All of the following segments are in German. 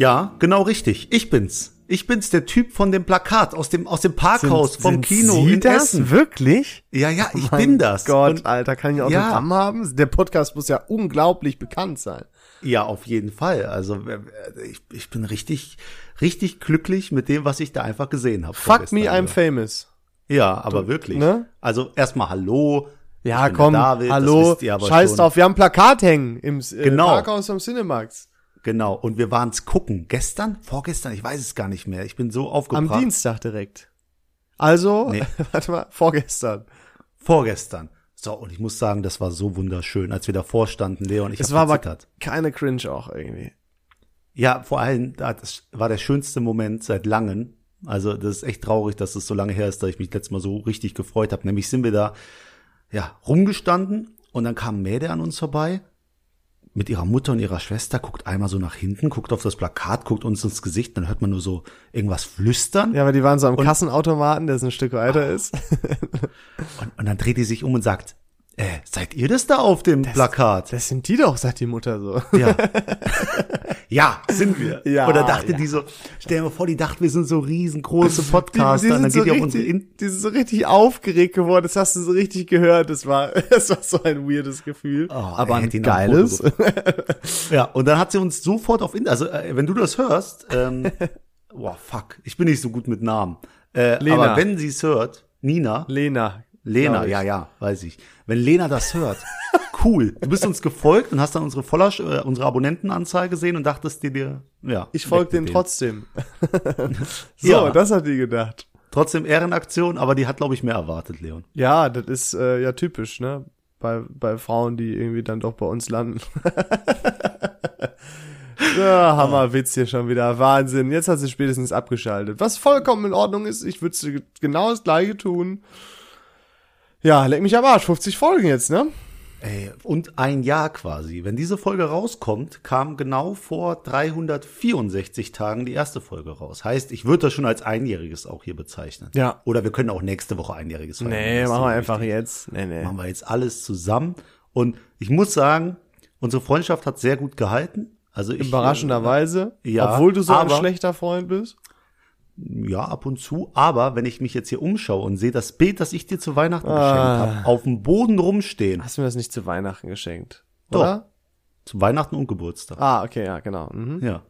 Ja, genau richtig. Ich bin's. Ich bin's, der Typ von dem Plakat aus dem aus dem Parkhaus Sind- vom sind Kino Sie in das? Essen. Wirklich? Ja, ja, ich Mein bin das. Gott, Und, Alter, kann ich ein Ja. Autogramm haben? Der Podcast muss ja unglaublich bekannt sein. ja, auf jeden Fall. Also ich, ich bin richtig richtig glücklich mit dem, was ich da einfach gesehen habe. Fuck me, I'm famous. Ja, aber wirklich. ne? Also erstmal Hallo. Ja, komm, David, hallo, scheiß schon. drauf, wir haben ein Plakat hängen im äh, Genau. Parkhaus am Cinemax. Genau. Und wir waren's gucken. Gestern? Vorgestern? Ich weiß es gar nicht mehr. Ich bin so Am aufgebracht. Dienstag direkt. Also, Nee. warte mal, vorgestern. Vorgestern. So, und ich muss sagen, das war so wunderschön, als wir davor standen, Leo und ich. Es war aber gezittert. keine Cringe auch irgendwie. Ja, vor allem, das war der schönste Moment seit langem. Also, das ist echt traurig, dass es so lange her ist, dass ich mich letztes Mal so richtig gefreut habe. Nämlich sind wir da, ja, rumgestanden und dann kam ein Mädel an uns vorbei mit ihrer Mutter und ihrer Schwester, guckt einmal so nach hinten, guckt auf das Plakat, guckt uns ins Gesicht, dann hört man nur so irgendwas flüstern. Ja, aber die waren so am Kassenautomaten, der so ein Stück weiter ist. Und, und dann dreht die sich um und sagt, äh, seid ihr das da auf dem Plakat? Das sind die doch, sagt die Mutter so. Ja. ja, sind wir. Ja, Oder dachte ja. die so, stell dir mal vor, die dachte, wir sind so riesengroße Podcaster. die, und dann sind so die richtig, die sind so richtig aufgeregt geworden, das hast du so richtig gehört. Das war, das war so ein weirdes Gefühl. Oh, aber ey, ein geiles. Ja, und dann hat sie uns sofort auf, also äh, wenn du das hörst, ähm, boah, fuck, ich bin nicht so gut mit Namen. Äh, Lena. aber wenn sie es hört, Nina, Lena. Lena, ja, ja, weiß ich. Wenn Lena das hört, cool. Du bist uns gefolgt und hast dann unsere Voller, äh, unsere Abonnentenanzahl gesehen und dachtest dir, dir ja. Ich folge denen trotzdem. so, Ja. das hat die gedacht. Trotzdem Ehrenaktion, aber die hat, glaube ich, mehr erwartet, Leon. Ja, das ist äh, ja typisch, ne? Bei, bei Frauen, die irgendwie dann doch bei uns landen. ja, Hammerwitz hier schon wieder. Wahnsinn. Jetzt hat sie spätestens abgeschaltet. Was vollkommen in Ordnung ist. Ich würde genau das gleiche tun. Ja, leck mich am Arsch. 50 Folgen jetzt, ne? Ey, und ein Jahr quasi. Wenn diese Folge rauskommt, kam genau vor 364 Tagen die erste Folge raus. Heißt, ich würde das schon als Einjähriges auch hier bezeichnen. Ja. Oder wir können auch nächste Woche Einjähriges feiern. Nee, machen wir einfach jetzt. Nee, nee. Machen wir jetzt alles zusammen. Und ich muss sagen, unsere Freundschaft hat sehr gut gehalten. Also ich, Überraschenderweise. ja, obwohl du so ein schlechter Freund bist. Ja, ab und zu. Aber wenn ich mich jetzt hier umschaue und sehe das Bild, das ich dir zu Weihnachten Ah. geschenkt habe, auf dem Boden rumstehen. Hast du mir das nicht zu Weihnachten geschenkt? Doch. Oder? Zu Weihnachten und Geburtstag. Ah, okay, ja, genau. Mhm. Ja.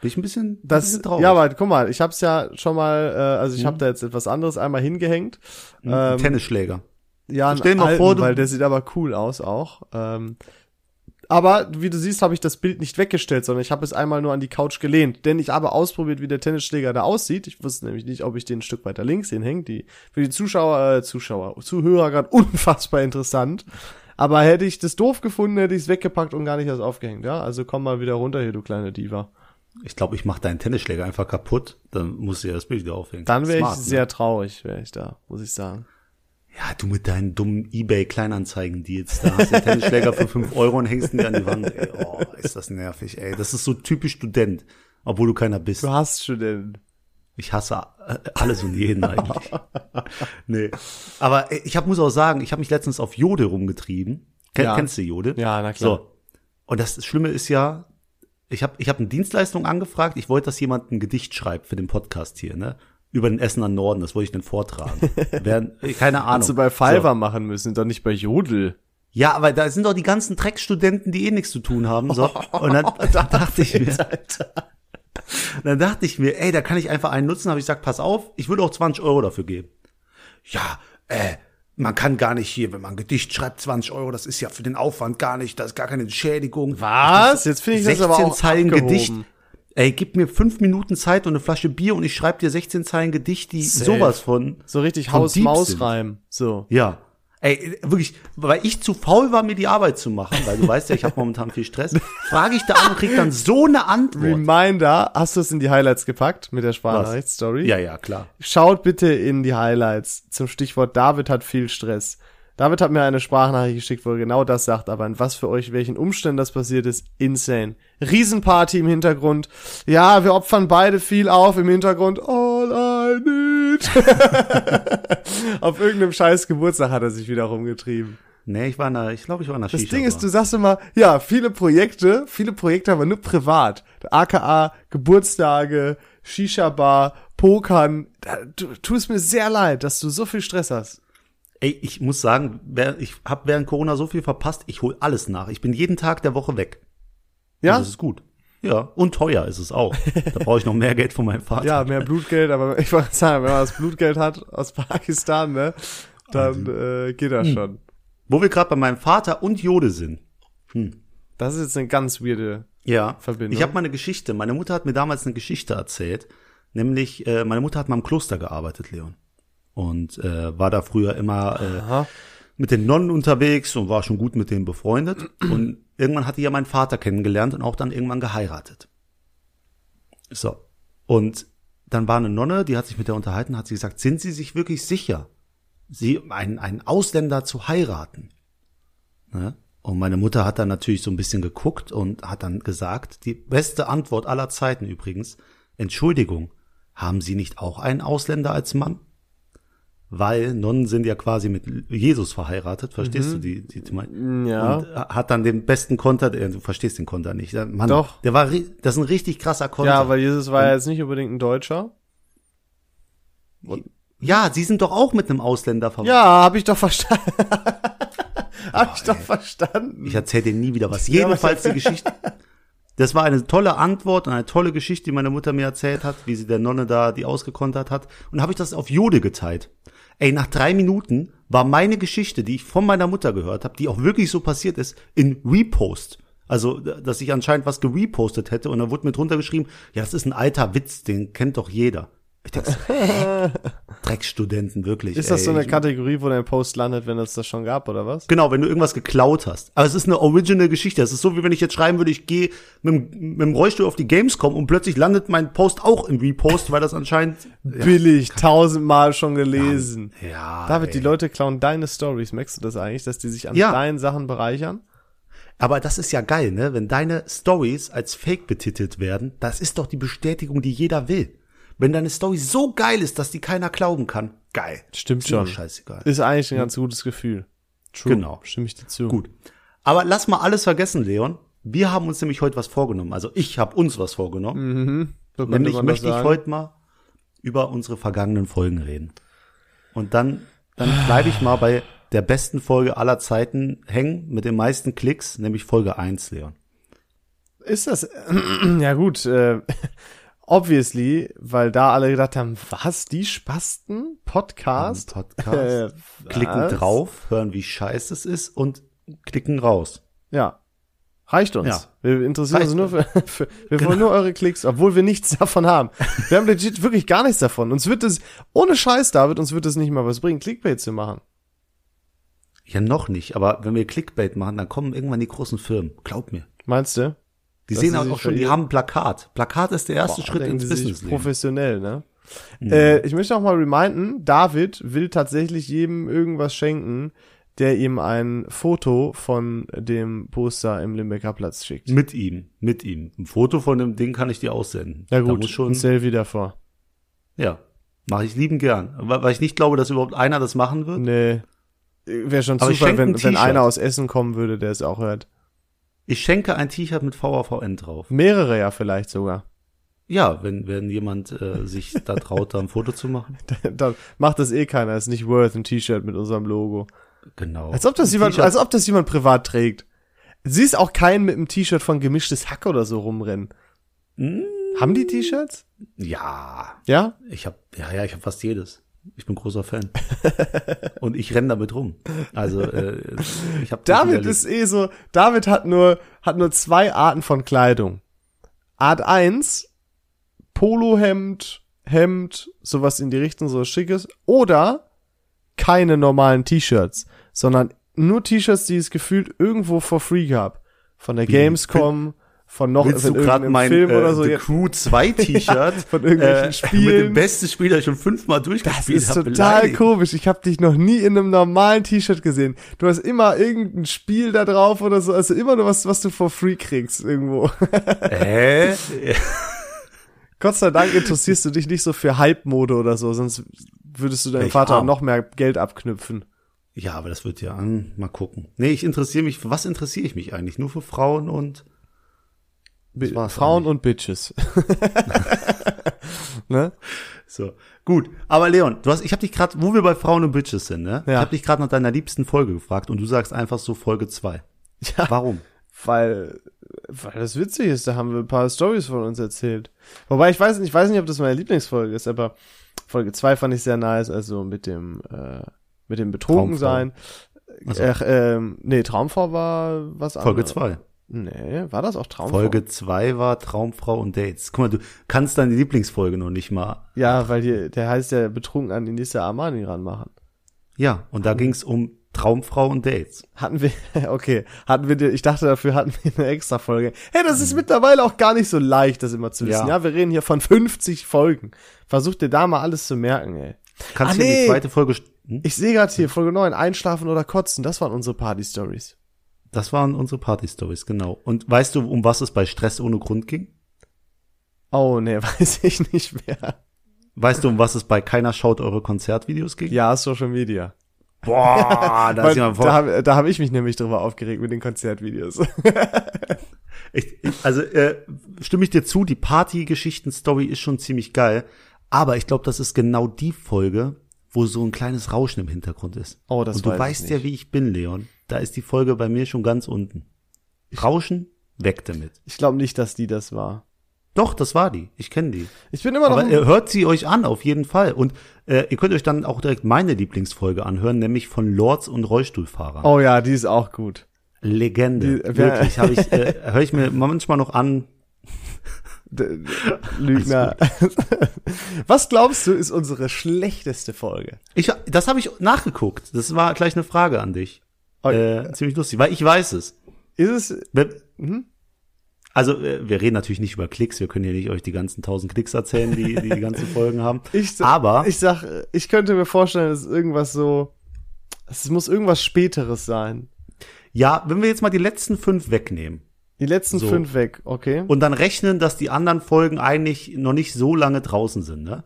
Bin ich ein bisschen, ein Das, bisschen traurig. ja, aber guck mal, ich hab's ja schon mal, äh, also ich hab da jetzt etwas anderes einmal hingehängt. Ein Ähm, Tennisschläger. ja, stell dir mal alten, vor, du- weil der sieht aber cool aus auch. Ähm, aber wie du siehst, habe ich das Bild nicht weggestellt, sondern ich habe es einmal nur an die Couch gelehnt. Denn ich habe ausprobiert, wie der Tennisschläger da aussieht. Ich wusste nämlich nicht, ob ich den ein Stück weiter links hinhänge. Die für die Zuschauer, äh, Zuschauer, Zuhörer gerade unfassbar interessant. Aber hätte ich das doof gefunden, hätte ich es weggepackt und gar nicht erst aufgehängt. Ja, also komm mal wieder runter hier, du kleine Diva. Ich glaube, ich mache deinen Tennisschläger einfach kaputt. Dann musst du ja das Bild wieder aufhängen. Dann wäre ich ne? sehr traurig, wäre ich da, muss ich sagen. Ja, du mit deinen dummen Ebay-Kleinanzeigen-Deals. Da hast den Tennisschläger für 5 Euro und hängst ihn dir an die Wand. Ey, oh, ist das nervig, ey. Das ist so typisch Student, obwohl du keiner bist. Du hast den. Ich hasse äh, alles und jeden eigentlich. nee. Aber äh, ich hab, muss auch sagen, ich habe mich letztens auf Jode rumgetrieben. Ken, Ja. Kennst du Jode? Ja, na klar. So. Und das Schlimme ist ja, ich habe ich hab eine Dienstleistung angefragt. Ich wollte, dass jemand ein Gedicht schreibt für den Podcast hier, ne? Über den Essener Norden. Das wollte ich dann vortragen. Während, äh, keine Ahnung. Hättest du bei So. Fiverr machen müssen, doch nicht bei Jodel. Ja, aber da sind doch die ganzen Dreckstudenten, die eh nichts zu tun haben. So. Und dann, dann dachte ich mir, dann dachte ich mir, ey, da kann ich einfach einen nutzen. Habe ich gesagt, pass auf, ich würde auch 20 Euro dafür geben. Ja, äh, man kann gar nicht hier, wenn man ein Gedicht schreibt, 20 Euro, das ist ja für den Aufwand gar nicht, das ist gar keine Entschädigung. Was? Jetzt finde ich das aber 16 auch Zeilen abgehoben. Gedicht. Ey, gib mir fünf Minuten Zeit und eine Flasche Bier und ich schreibe dir 16 Zeilen Gedicht, die Safe. sowas von. So richtig Haus-Maus-Reim. So. Ja. Ey, wirklich, weil ich zu faul war, mir die Arbeit zu machen, weil du weißt ja, ich habe momentan viel Stress, frage ich da an und krieg dann so eine Antwort. Reminder, hast du es in die Highlights gepackt mit der Sprachnachricht-Story? Ja, ja, klar. Schaut bitte in die Highlights zum Stichwort David hat viel Stress. David hat mir eine Sprachnachricht geschickt, wo er genau das sagt, aber in was für euch, welchen Umständen das passiert ist, insane. Riesenparty im Hintergrund. Ja, wir opfern beide viel auf im Hintergrund. All I need. Auf irgendeinem scheiß Geburtstag hat er sich wieder rumgetrieben. Nee, ich war in der, ich glaube, ich war in der Das Shisha Ding ist, du sagst immer, ja, viele Projekte, viele Projekte, aber nur privat. AKA, Geburtstage, Shisha-Bar, Pokern. Da, du tust mir sehr leid, dass du so viel Stress hast. Ey, ich muss sagen, ich habe während Corona so viel verpasst, ich hol alles nach. Ich bin jeden Tag der Woche weg. Ja? Und Das ist gut. Ja, und teuer ist es auch. Da brauche ich noch mehr Geld von meinem Vater. Ja, mehr Blutgeld, aber ich wollte sagen, wenn man das Blutgeld hat aus Pakistan, ne, dann äh, geht das schon. Wo wir gerade bei meinem Vater und Jode sind. Das ist jetzt eine ganz weirde. Ja, Verbindung. ich habe mal eine Geschichte. Meine Mutter hat mir damals eine Geschichte erzählt. Nämlich, äh, meine Mutter hat mal im Kloster gearbeitet, Leon. Und äh, war da früher immer äh, mit den Nonnen unterwegs und war schon gut mit denen befreundet. Und irgendwann hatte ja meinen Vater kennengelernt und auch dann irgendwann geheiratet. So. Und dann war eine Nonne, die hat sich mit der unterhalten, hat sie gesagt, sind Sie sich wirklich sicher, Sie einen, einen Ausländer zu heiraten? Ne? Und meine Mutter hat dann natürlich so ein bisschen geguckt und hat dann gesagt, die beste Antwort aller Zeiten übrigens, Entschuldigung, haben Sie nicht auch einen Ausländer als Mann? Weil Nonnen sind ja quasi mit Jesus verheiratet, verstehst du die, die, die Ja. und hat dann den besten Konter, äh, du verstehst den Konter nicht. Mann, Doch. Der war, das ist ein richtig krasser Konter. Ja, weil Jesus war ja jetzt nicht unbedingt ein Deutscher. ja, sie sind doch auch mit einem Ausländer verwandt. Ja, habe ich doch verstanden. habe ich doch verstanden. Ich erzähle dir nie wieder was. Jedenfalls die Geschichte. Das war eine tolle Antwort und eine tolle Geschichte, die meine Mutter mir erzählt hat, wie sie der Nonne da die ausgekontert hat. Und habe ich das auf Jode geteilt. Ey, nach drei Minuten war meine Geschichte, die ich von meiner Mutter gehört habe, die auch wirklich so passiert ist, in Repost. Also, dass ich anscheinend was gerepostet hätte und dann wurde mir drunter geschrieben, ja, das ist ein alter Witz, den kennt doch jeder. Ich dachte, so, hä? Drecksstudenten, wirklich. Ist das ey. so eine Kategorie, wo dein Post landet, wenn es das schon gab, oder was? Genau, wenn du irgendwas geklaut hast. Aber es ist eine original Geschichte. Es ist so, wie wenn ich jetzt schreiben würde, ich gehe mit, dem- mit dem Rollstuhl auf die Gamescom und plötzlich landet mein Post auch im Repost, weil das anscheinend. Billig, tausendmal schon gelesen. Ja. David, ey. die Leute klauen deine Stories. Merkst du das eigentlich, dass die sich an Ja. deinen Sachen bereichern? Aber das ist ja geil, ne? Wenn deine Stories als Fake betitelt werden, das ist doch die Bestätigung, die jeder will. Wenn deine Story so geil ist, dass die keiner glauben kann, geil. Stimmt Ist schon. Scheißegal. Ist eigentlich ein ganz gutes Gefühl. True. Genau. Stimme ich dir zu. Gut. Aber lass mal alles vergessen, Leon. Wir haben uns nämlich heute was vorgenommen. Also ich habe uns was vorgenommen. So könnte Nämlich möchte ich heute mal über unsere vergangenen Folgen reden. Und dann, dann bleibe ich mal bei der besten Folge aller Zeiten hängen, mit den meisten Klicks, nämlich Folge 1, Leon. Ist das, ja gut, äh, obviously, weil da alle gedacht haben, was, die Spasten? Podcast? Podcast. Äh, klicken drauf, hören, wie scheiße es ist und klicken raus. Ja. Reicht uns. Ja. Wir interessieren Reicht Genau. uns nur für, für wir wollen nur eure Klicks, obwohl wir nichts davon haben. Wir haben legit wirklich gar nichts davon. Uns wird es, ohne Scheiß, David, uns wird es nicht mal was bringen, Clickbait zu machen. Ja, noch nicht, aber wenn wir Clickbait machen, dann kommen irgendwann die großen Firmen. Glaub mir. Meinst du? Die Dass sehen sie auch schon, die haben ein Plakat. Plakat ist der erste Boah, Schritt ins Business. Professionell, ne? Äh, ich möchte auch mal reminden, David will tatsächlich jedem irgendwas schenken, der ihm ein Foto von dem Poster im Limbecker Platz schickt. Mit ihm, mit ihm. Ein Foto von dem Ding kann ich dir aussenden. Ja Da gut, muss schon, ein Selfie davor. ja, mache ich lieben gern. Weil, ich nicht glaube, dass überhaupt einer das machen wird. Nee. Wäre schon Aber Zufall, wenn, wenn einer aus Essen kommen würde, der es auch hört. Ich schenke ein T-Shirt mit VAVN drauf. Mehrere ja vielleicht sogar. Ja, wenn, wenn jemand äh, sich da traut, da ein Foto zu machen. Dann macht das eh keiner. Ist nicht worth ein T-Shirt mit unserem Logo. Genau. Als ob das jemand, als ob das jemand privat trägt. Siehst auch keinen mit einem T-Shirt von gemischtes Hack oder so rumrennen. Hm? Haben die T-Shirts? Ja, Ja? ich habe ja, ja, ich habe fast jedes. Ich bin großer Fan. Und ich renn damit rum. Also äh, ich habe David ist eh so, David hat nur, hat nur zwei Arten von Kleidung. Art 1, Polohemd, Hemd, sowas in die Richtung, so schickes, oder keine normalen T-Shirts, sondern nur T-Shirts, die es gefühlt irgendwo for free gab. Von der Gamescom, von noch Willst du gerade mein Film äh, oder so. The Ja, Crew 2 T-Shirt von irgendwelchen äh, Spielen. mit dem besten Spiel, das ich schon fünfmal Das durchgespielt ist habe, total beleidigt? komisch. Ich habe dich noch nie in einem normalen T-Shirt gesehen. Du hast immer irgendein Spiel da drauf oder so. Also immer nur was, was du for free kriegst irgendwo. Hä? Gott sei Dank interessierst du dich nicht so für Hype-Mode oder so, sonst würdest du deinem Welch Vater arm. noch mehr Geld abknüpfen. Ja, aber das wird ja an. Mal gucken. Nee, ich interessiere mich, für was interessiere ich mich eigentlich? Nur für Frauen und Frauen eigentlich. und Bitches. ne? so. Gut, aber Leon, du hast, ich habe dich gerade, wo wir bei Frauen und Bitches sind, ne? Ich Ja. habe dich gerade nach deiner liebsten Folge gefragt und du sagst einfach so Folge zwei. Ja, Warum? weil, weil das witzig ist, da haben wir ein paar Stories von uns erzählt. Wobei ich weiß nicht, ich weiß nicht, ob das meine Lieblingsfolge ist, aber Folge 2 fand ich sehr nice, also mit dem, äh, mit dem Betrunkensein. Ach so. Ach, ähm, nee, Traumfrau war was Folge anderes. zwei. Nee, war das auch Traumfrau? Folge zwei war Traumfrau und Dates. Guck mal, du kannst deine Lieblingsfolge noch nicht mal. Ja, weil die, der heißt ja betrunken an die nächste Armani ranmachen. Ja, und da ging's um Traumfrau und Dates. Hatten wir, okay, hatten wir, ich dachte dafür hatten wir eine extra Folge. Hey, das ist mittlerweile auch gar nicht so leicht, das immer zu wissen. Ja. Ja, wir reden hier von 50 Folgen. Versuch dir da mal alles zu merken, ey. Kannst Ah, du dir die nee. zweite Folge, hm? Ich sehe gerade hier Folge 9, Einschlafen oder Kotzen, das waren unsere Party-Stories. Das waren unsere Party-Stories, genau. Und weißt du, um was es bei Stress ohne Grund ging? Oh, nee, weiß ich nicht mehr. Weißt du, um was es bei Keiner schaut eure Konzertvideos ging? Ja, Social Media. Boah, da Weil, ist jemand da habe da hab ich mich nämlich drüber aufgeregt mit den Konzertvideos. Ich, ich, also äh, stimme ich dir zu, die Party-Geschichten-Story ist schon ziemlich geil. Aber ich glaube, das ist genau die Folge, wo so ein kleines Rauschen im Hintergrund ist. Oh, das Und du weißt ja, wie ich bin, Leon. Da ist die Folge bei mir schon ganz unten. Rauschen, weg damit. Ich glaube nicht, dass die das war. Doch, das war die. Ich kenne die. Ich bin immer noch. Aber äh, hört sie euch an, auf jeden Fall. Und äh, ihr könnt euch dann auch direkt meine Lieblingsfolge anhören, nämlich von Lords und Rollstuhlfahrern. oh ja, die ist auch gut. Legende. Die- Wirklich, habe ich, äh, höre ich mir manchmal noch an. Lügner. Was glaubst du, ist unsere schlechteste Folge? Ich, das habe ich nachgeguckt. Das war gleich eine Frage an dich. Oh, Äh, ziemlich lustig, weil ich weiß es. Ist es. Wir- Mhm. Also, äh, wir reden natürlich nicht über Klicks. Wir können hier nicht euch die ganzen tausend Klicks erzählen, die die, die ganzen Folgen haben. Ich, Aber ich sag, ich könnte mir vorstellen, es ist irgendwas so. Es muss irgendwas Späteres sein. ja, wenn wir jetzt mal die letzten fünf wegnehmen Die letzten So. fünf weg, okay? und dann rechnen, dass die anderen Folgen eigentlich noch nicht so lange draußen sind, ne?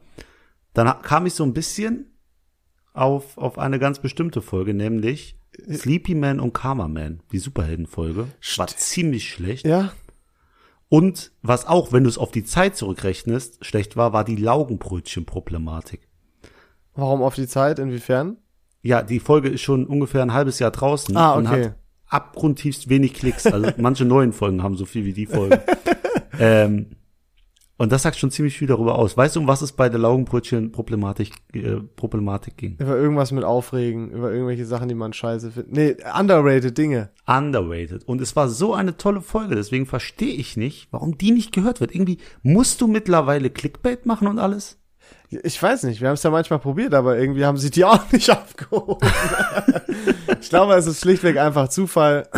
Dann kam ich so ein bisschen auf, auf eine ganz bestimmte Folge, nämlich Sleepy Man und Karma Man, die Superheldenfolge. War ziemlich schlecht. Ja. Und was auch, wenn du es auf die Zeit zurückrechnest, schlecht war, war die Laugenbrötchen-Problematik. Warum auf die Zeit? Inwiefern? Ja, die Folge ist schon ungefähr ein halbes Jahr draußen Ah, und okay. hat abgrundtiefst wenig Klicks. Also manche neuen Folgen haben so viel wie die Folge. ähm, und das sagt schon ziemlich viel darüber aus. Weißt du, um was es bei der Laugenbrötchen-Problematik äh, Problematik ging? Über irgendwas mit Aufregen, über irgendwelche Sachen, die man scheiße findet. Nee, underrated Dinge. Underrated. Und es war so eine tolle Folge, deswegen verstehe ich nicht, warum die nicht gehört wird. Irgendwie musst du mittlerweile Clickbait machen und alles? Ich weiß nicht, wir haben es ja manchmal probiert, aber irgendwie haben sie die auch nicht abgehoben. ich glaube, es ist schlichtweg einfach Zufall.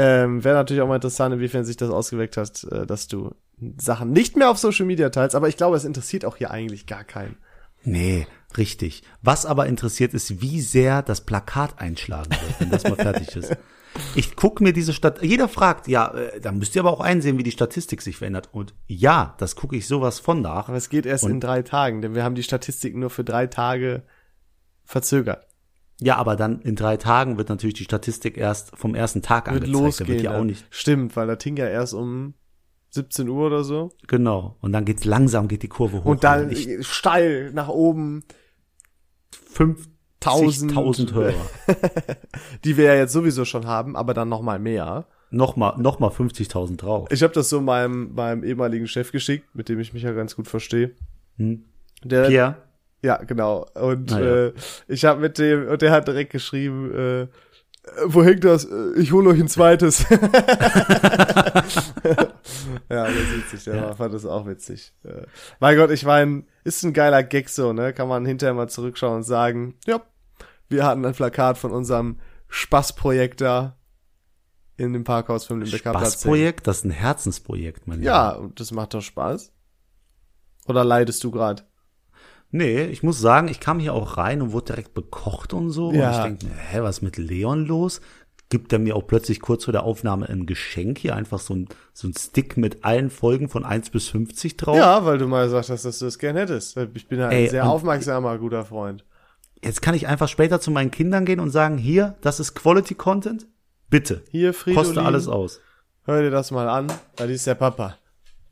Ähm, Wäre natürlich auch mal interessant, inwiefern sich das ausgewirkt hat, äh, dass du Sachen nicht mehr auf Social Media teilst, aber ich glaube, es interessiert auch hier eigentlich gar keinen. Nee, richtig. Was aber interessiert ist, wie sehr das Plakat einschlagen wird, wenn das mal fertig ist. Ich guck mir diese Stadt. Jeder fragt, ja, äh, da müsst ihr aber auch einsehen, wie die Statistik sich verändert. Und ja, das gucke ich sowas von nach. Aber es geht erst Und- in drei Tagen, denn wir haben die Statistiken nur für drei Tage verzögert. Ja, aber dann in drei Tagen wird natürlich die Statistik erst vom ersten Tag Wird angezeigt. Da losgehen. wird ja auch nicht. Stimmt, weil da ging ja erst um 17 Uhr oder so. Genau. Und dann geht's langsam, geht die Kurve hoch. Und dann ich, steil nach oben. 5000 Hörer. die wir ja jetzt sowieso schon haben, aber dann noch mal mehr. Nochmal, nochmal 50.000 drauf. Ich habe das so meinem, meinem ehemaligen Chef geschickt, mit dem ich mich ja ganz gut verstehe. Hm. Der, Pierre, ja, genau. Und Ah, ja. äh, ich habe mit dem, und der hat direkt geschrieben, äh, wo hängt das? Äh, Ich hole euch ein zweites. ja, das ist witzig, der Ja. fand das auch witzig. Äh, mein Gott, ich meine, ist ein geiler Gag so, ne? Kann man hinterher mal zurückschauen und sagen, ja, wir hatten ein Plakat von unserem Spaßprojekt da in dem Parkhaus Limbecker Platz. Spaßprojekt, das ist ein Herzensprojekt, mein Lieber. Ja, und das macht doch Spaß. Oder leidest du gerade? Nee, ich muss sagen, ich kam hier auch rein und wurde direkt bekocht und so. Ja. Und ich denke, hä, was ist mit Leon los? Gibt er mir auch plötzlich kurz vor der Aufnahme ein Geschenk hier, einfach so ein, so ein Stick mit allen Folgen von 1 bis 50 drauf? Ja, weil du mal gesagt hast, dass du es gern hättest. Ich bin ja ein Ey, sehr aufmerksamer, guter Freund. jetzt kann ich einfach später zu meinen Kindern gehen und sagen, hier, das ist Quality Content. Bitte. Hier, Fridolin, Koste alles aus. hör dir das mal an, weil ist der Papa.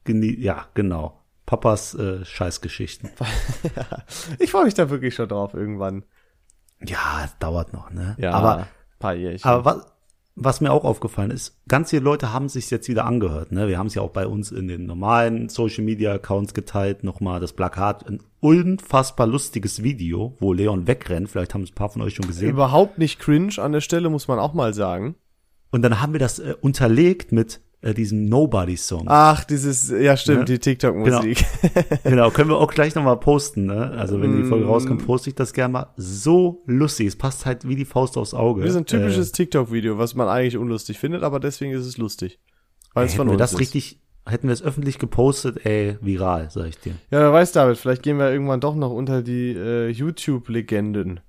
Genie ja, genau. Papas äh, Scheißgeschichten. Ich freue mich da wirklich schon drauf irgendwann. Ja, es dauert noch, ne? Ja, Aber, paar Jährchen. aber was, was mir auch aufgefallen ist, ganz viele Leute haben sich jetzt wieder angehört, ne? Wir haben es ja auch bei uns in den normalen Social Media Accounts geteilt, nochmal das Plakat, ein unfassbar lustiges Video, wo Leon wegrennt, vielleicht haben es ein paar von euch schon gesehen. Überhaupt nicht cringe an der Stelle, muss man auch mal sagen. Und dann haben wir das äh, unterlegt mit äh, diesem Nobody-Song. Ach, dieses, ja stimmt, Ne? die TikTok-Musik. Genau, können wir auch gleich nochmal posten, ne? Also wenn die Folge Mm. rauskommt, poste ich das gerne mal. So lustig, es passt halt wie die Faust aufs Auge. Das ist ein Äh, typisches TikTok-Video, was man eigentlich unlustig findet, aber deswegen ist es lustig. Weil es hätten von wir uns das ist. richtig, hätten wir es öffentlich gepostet, ey, viral, sag ich dir. Ja, wer weiß, David, vielleicht gehen wir irgendwann doch noch unter die äh, YouTube-Legenden.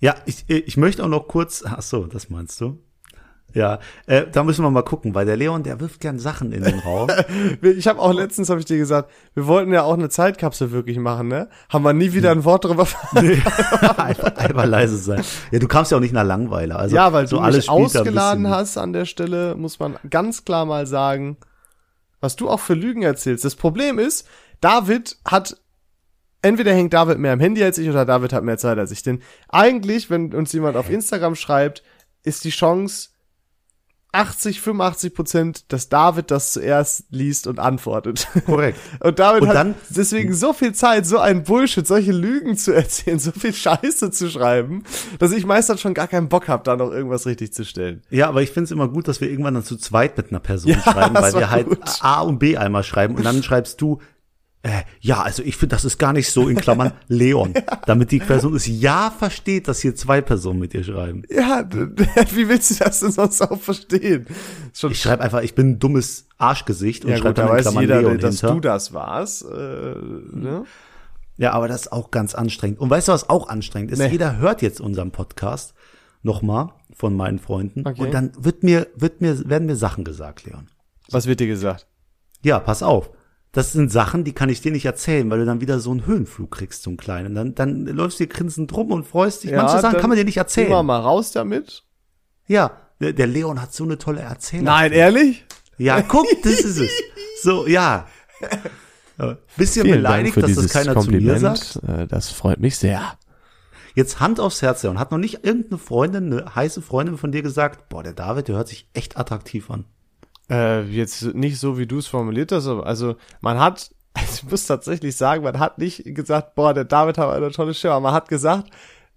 Ja, ich, ich möchte auch noch kurz, ach so, das meinst du? Ja, äh, da müssen wir mal gucken, weil der Leon, der wirft gern Sachen in den Raum. Ich habe auch letztens, habe ich dir gesagt, wir wollten ja auch eine Zeitkapsel wirklich machen, ne? Haben wir nie wieder ein Wort drüber einfach, einfach leise sein. Ja, du kamst ja auch nicht nach Langweile. Also Ja, weil so du alles ausgeladen hast an der Stelle, muss man ganz klar mal sagen, was du auch für Lügen erzählst. Das Problem ist, David hat entweder hängt David mehr am Handy als ich oder David hat mehr Zeit als ich. Denn eigentlich, wenn uns jemand auf Instagram schreibt, ist die Chance 80, 85 Prozent, dass David das zuerst liest und antwortet. Korrekt. Und David Und hat dann- deswegen so viel Zeit, so ein Bullshit, solche Lügen zu erzählen, so viel Scheiße zu schreiben, dass ich meist dann schon gar keinen Bock habe, da noch irgendwas richtig zu stellen. Ja, aber ich finde es immer gut, dass wir irgendwann dann zu zweit mit einer Person Ja, schreiben, weil wir halt gut. A und B einmal schreiben und dann schreibst du, äh, ja, also ich finde, das ist gar nicht so in Klammern Leon, damit die Person es ja versteht, dass hier zwei Personen mit ihr schreiben. Ja, wie willst du das denn sonst auch verstehen? Schon Ich schreibe einfach, ich bin ein dummes Arschgesicht und ja schreibe dann da in Klammern jeder, Leon dass hinter. du das warst. Äh, ne? Ja, aber das ist auch ganz anstrengend. Und weißt du, was auch anstrengend ist? Nee. Jeder hört jetzt unseren Podcast nochmal von meinen Freunden Okay. und dann wird mir, wird mir, werden mir Sachen gesagt, Leon. Was wird dir gesagt? Ja, pass auf. Das sind Sachen, die kann ich dir nicht erzählen, weil du dann wieder so einen Höhenflug kriegst, so einen kleinen. Dann, dann läufst du dir grinsend drum und freust dich. Manche Sachen kann man dir nicht erzählen. Gehen wir mal raus damit. Ja, der, der Leon hat so eine tolle Erzählung. Nein, ehrlich? Ja, guck, das ist es. So, ja. Ja. Bisschen beleidigt, dass das keiner zu mir sagt. Äh, Das freut mich sehr. Jetzt Hand aufs Herz, Leon. Hat noch nicht irgendeine Freundin, eine heiße Freundin von dir gesagt, boah, der David, der hört sich echt attraktiv an. Äh, jetzt nicht so, wie du es formuliert hast, aber also man hat, also ich muss tatsächlich sagen, man hat nicht gesagt, boah, der David hat eine tolle Stimme, aber man hat gesagt,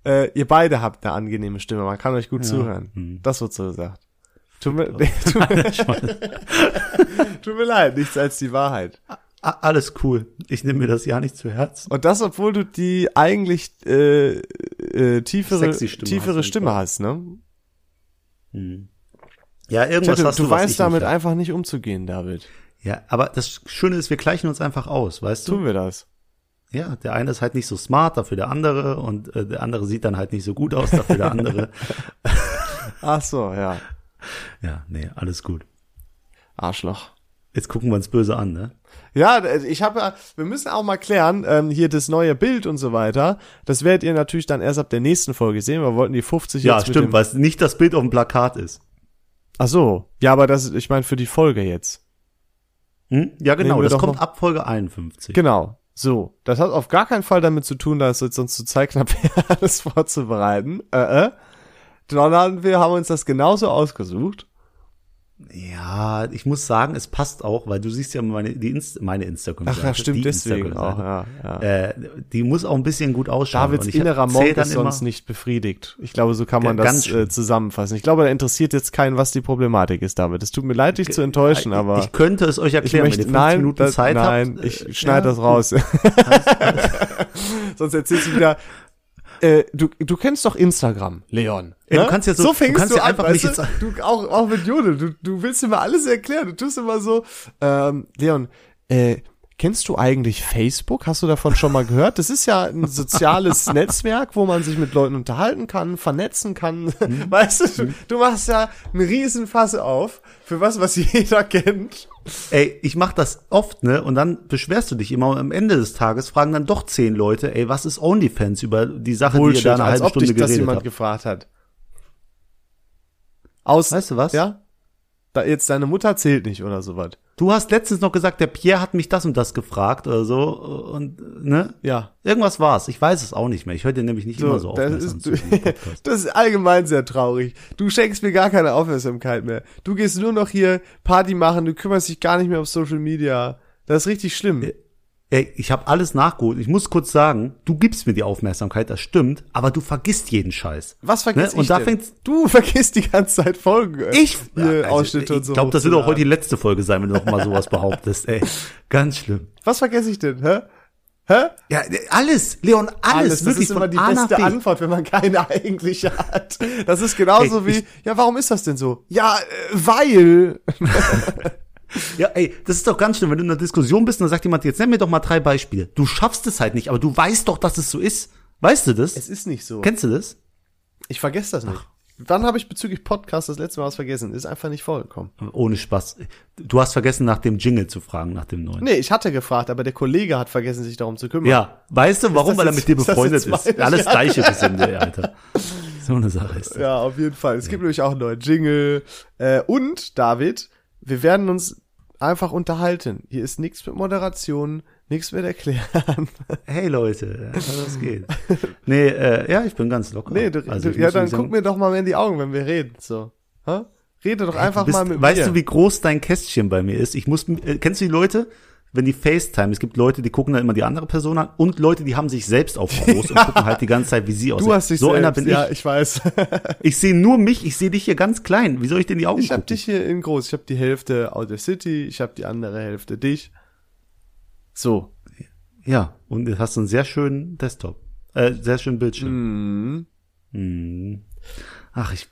äh, ihr beide habt eine angenehme Stimme, man kann euch gut zuhören. Das wird so gesagt. Tut mir, tut, mir, tut mir leid, nichts als die Wahrheit. Alles cool. Ich nehme mir das ja nicht zu Herzen. Und das, obwohl du die eigentlich äh, äh, tiefere, Sexy Stimme tiefere hast, Stimme hast, ne? Ja, irgendwas Tette, hast du du, weißt ich damit einfach nicht umzugehen, David. Ja, aber das Schöne ist, wir gleichen uns einfach aus, weißt du? Tun wir das. Ja, der eine ist halt nicht so smart, dafür der andere und äh, der andere sieht dann halt nicht so gut aus, dafür der andere. Ach so, ja. Ja, nee, alles gut. Arschloch. Jetzt gucken wir uns böse an, ne? Ja, äh, ich habe ja, wir müssen auch mal klären, ähm, hier das neue Bild und so weiter. Das werdet ihr natürlich dann erst ab der nächsten Folge sehen. Wir wollten die 50 Ja, jetzt mit stimmt, weil es nicht das Bild auf dem Plakat ist. Ach so. Ja, aber das, ich meine für die Folge jetzt. Hm? Ja, genau, das kommt noch- ab Folge 51. Genau. So. Das hat auf gar keinen Fall damit zu tun, dass es sonst zu zeitknapp wäre, alles vorzubereiten. Äh, äh. Sondern wir haben uns das genauso ausgesucht. Ja, ich muss sagen, es passt auch, weil du siehst ja meine, die Inst meine Instagram. Ach ja, stimmt, die deswegen auch, Instagram-Seite. ja. ja. Äh, die muss auch ein bisschen gut ausschauen. Davids ich innerer Monk ist sonst nicht befriedigt. Ich glaube, so kann man das äh, zusammenfassen. Ich glaube, da interessiert jetzt keinen, was die Problematik ist, David. Es tut mir leid, dich zu enttäuschen, ich, aber ich könnte es euch ich erklären, möchte, wenn ihr 15 nein, Minuten das, Zeit nein, habt. ich äh, schneide ja, das raus. sonst erzählst du wieder, äh, du, du kennst doch Instagram, Leon. Ey, du ne? kannst ja so- so du fängst kannst ja an, einfach weißt nicht du? jetzt- du auch, auch mit Jodel, du, du willst immer alles erklären. Du tust immer so, ähm, Leon, äh, kennst du eigentlich Facebook? Hast du davon schon mal gehört? Das ist ja ein soziales Netzwerk, wo man sich mit Leuten unterhalten kann, vernetzen kann. Mhm. Weißt du, du machst ja einen riesen Fass auf für was, was jeder kennt. Ey, ich mach das oft, ne? Und dann beschwerst du dich immer und am Ende des Tages fragen dann doch zehn Leute, ey, was ist OnlyFans über die Sache, Bullshit, die ihr da eine halbe Stunde dich geredet das jemand habt. gefragt hat. Aus, weißt du was? Ja? Da jetzt deine Mutter zählt nicht oder sowas. Du hast letztens noch gesagt, der Pierre hat mich das und das gefragt oder so und ne? Ja. Irgendwas war's. Ich weiß es auch nicht mehr. Ich höre dir nämlich nicht so, immer so das ist, das ist allgemein sehr traurig. Du schenkst mir gar keine Aufmerksamkeit mehr. Du gehst nur noch hier Party machen, du kümmerst dich gar nicht mehr auf Social Media. Das ist richtig schlimm. Ey, ich habe alles nachgeholt. Ich muss kurz sagen, du gibst mir die Aufmerksamkeit, das stimmt, aber du vergisst jeden Scheiß. Was vergisst ne? Und ich da denn? fängt's du vergisst die ganze Zeit Folgen. Ich hier also, Ausschnitte und so. Ich glaube, das wird auch heute die letzte Folge sein, wenn du noch mal sowas behauptest. Ey, ganz schlimm. Was vergesse ich denn? Hä? Hä? Ja, alles, Leon, alles. alles. Das ist immer die beste Antwort, wenn man keine eigentliche hat. Das ist genauso ey, wie, ich, ja, warum ist das denn so? Ja, äh, weil. Ja, ey, das ist doch ganz schlimm, wenn du in einer Diskussion bist und dann sagt jemand, jetzt nenn mir doch mal drei Beispiele. Du schaffst es halt nicht, aber du weißt doch, dass es so ist. Weißt du das? Es ist nicht so. Kennst du das? Ich vergesse das nicht. Ach. Wann habe ich bezüglich Podcast das letzte Mal was vergessen? Ist einfach nicht vorgekommen. Ohne Spaß. Du hast vergessen, nach dem Jingle zu fragen, nach dem neuen. Nee, ich hatte gefragt, aber der Kollege hat vergessen, sich darum zu kümmern. Ja, weißt du, warum? Weil er mit dir befreundet ist. ist. Alles gleiche Gesinde, Alter. So eine Sache ist das. Ja, auf jeden Fall. Es gibt nämlich auch einen neuen Jingle. Äh, und, David, wir werden uns einfach unterhalten. Hier ist nichts mit Moderation, nichts mit erklären. Hey Leute, was geht? Nee, äh, ja, ich bin ganz locker. Nee, du, also, du, ja, dann guck mir doch mal in die Augen, wenn wir reden, so. Ha? Rede doch einfach bist, mal mit weißt mir. Weißt du, wie groß dein Kästchen bei mir ist? Ich muss, äh, kennst du die Leute? Wenn die FaceTime, es gibt Leute, die gucken dann immer die andere Person an und Leute, die haben sich selbst auf groß und gucken halt die ganze Zeit, wie sie aussieht. Du hast dich so selbst, einer bin ja, ich. ich weiß. ich sehe nur mich, ich sehe dich hier ganz klein. Wie soll ich denn die Augen Ich habe dich hier in groß. Ich habe die Hälfte Outer City, ich habe die andere Hälfte dich. So. Ja, und du hast einen sehr schönen Desktop. Äh, sehr schönen Bildschirm. Mm. Mm. Ach, ich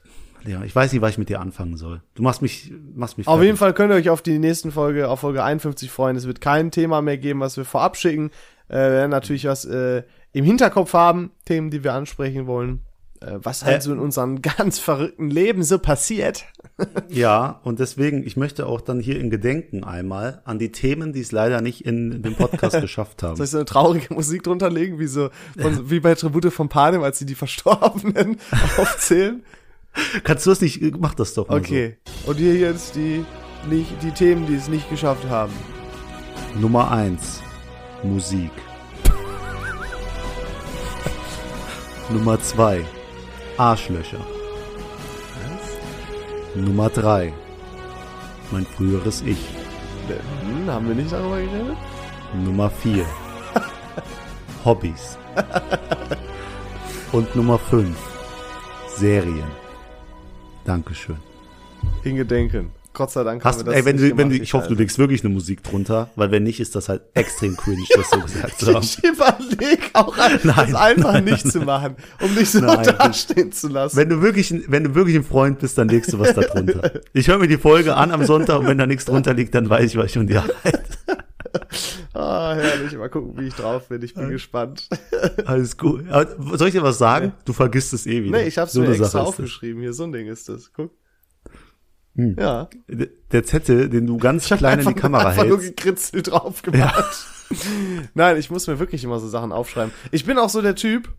ja, ich weiß nicht, was ich mit dir anfangen soll. Du machst mich, machst mich. Auf fertig. jeden Fall könnt ihr euch auf die nächsten Folge, auf Folge 51 freuen. Es wird kein Thema mehr geben, was wir vorab schicken. Äh, wir werden natürlich was äh, im Hinterkopf haben, Themen, die wir ansprechen wollen. Äh, was halt so in unserem ganz verrückten Leben so passiert. ja, und deswegen, ich möchte auch dann hier in Gedenken einmal an die Themen, die es leider nicht in den Podcast geschafft haben. Soll ich so eine traurige Musik drunter legen, wie so, von, wie bei Tribute von Panem, als sie die Verstorbenen aufzählen? Kannst du das nicht? Mach das doch mal Okay. So. Und hier jetzt die, nicht, die Themen, die es nicht geschafft haben. Nummer eins Musik. Nummer zwei Arschlöcher. Was? Nummer drei Mein früheres Ich. Hm, haben wir nicht darüber geredet? Nummer vier Hobbys. Und Nummer fünf Serien. Dankeschön. In Gedenken. Gott sei Dank Hast, ey, wenn du, wenn du, ich hoffe, du legst wirklich eine Musik drunter, weil wenn nicht, ist das halt extrem cringe, das so gesagt haben. Ich überleg auch, Nein. das einfach nicht zu machen, um dich so Nein. dastehen zu lassen. Wenn du wirklich, wenn du wirklich ein Freund bist, dann legst du was da drunter. Ich höre mir die Folge an am Sonntag und wenn da nichts drunter liegt, dann weiß ich, was ich schon die Arbeit. Ah, herrlich. Mal gucken, wie ich drauf bin. Ich bin gespannt. Alles gut. Aber soll ich dir was sagen? Du vergisst es eh wieder. Nee, ich hab's so mir extra aufgeschrieben. Hier, so ein Ding ist das. Guck. Hm. Ja. Der Zettel, den du ganz klein in die Kamera hältst. Ich nur gekritzelt drauf gemacht. Ja. Nein, ich muss mir wirklich immer so Sachen aufschreiben. Ich bin auch so der Typ,